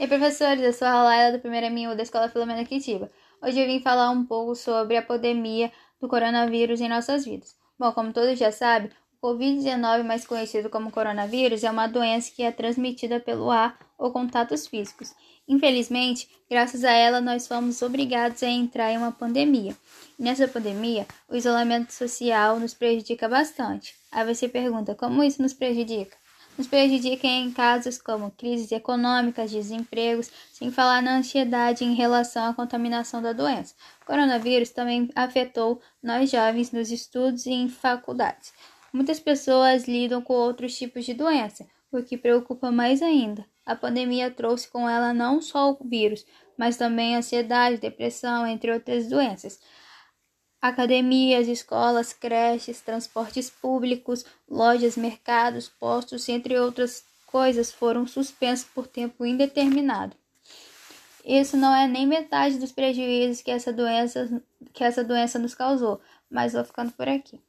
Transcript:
E professores, eu sou a Laila do primeiro M1 da Escola Filomena Quitiba. Hoje eu vim falar um pouco sobre a pandemia do coronavírus em nossas vidas. Bom, como todos já sabem, o Covid-19, mais conhecido como coronavírus, é uma doença que é transmitida pelo ar ou contatos físicos. Infelizmente, graças a ela, nós fomos obrigados a entrar em uma pandemia. Nessa pandemia, o isolamento social nos prejudica bastante. Aí você pergunta, como isso nos prejudica? Nos prejudica em casos como crises econômicas, desempregos, sem falar na ansiedade em relação à contaminação da doença. O coronavírus também afetou nós jovens nos estudos e em faculdades. Muitas pessoas lidam com outros tipos de doença, o que preocupa mais ainda. A pandemia trouxe com ela não só o vírus, mas também ansiedade, depressão, entre outras doenças. Academias, escolas, creches, transportes públicos, lojas, mercados, postos, entre outras coisas, foram suspensos por tempo indeterminado. Isso não é nem metade dos prejuízos que essa doença, que essa doença nos causou, mas vou ficando por aqui.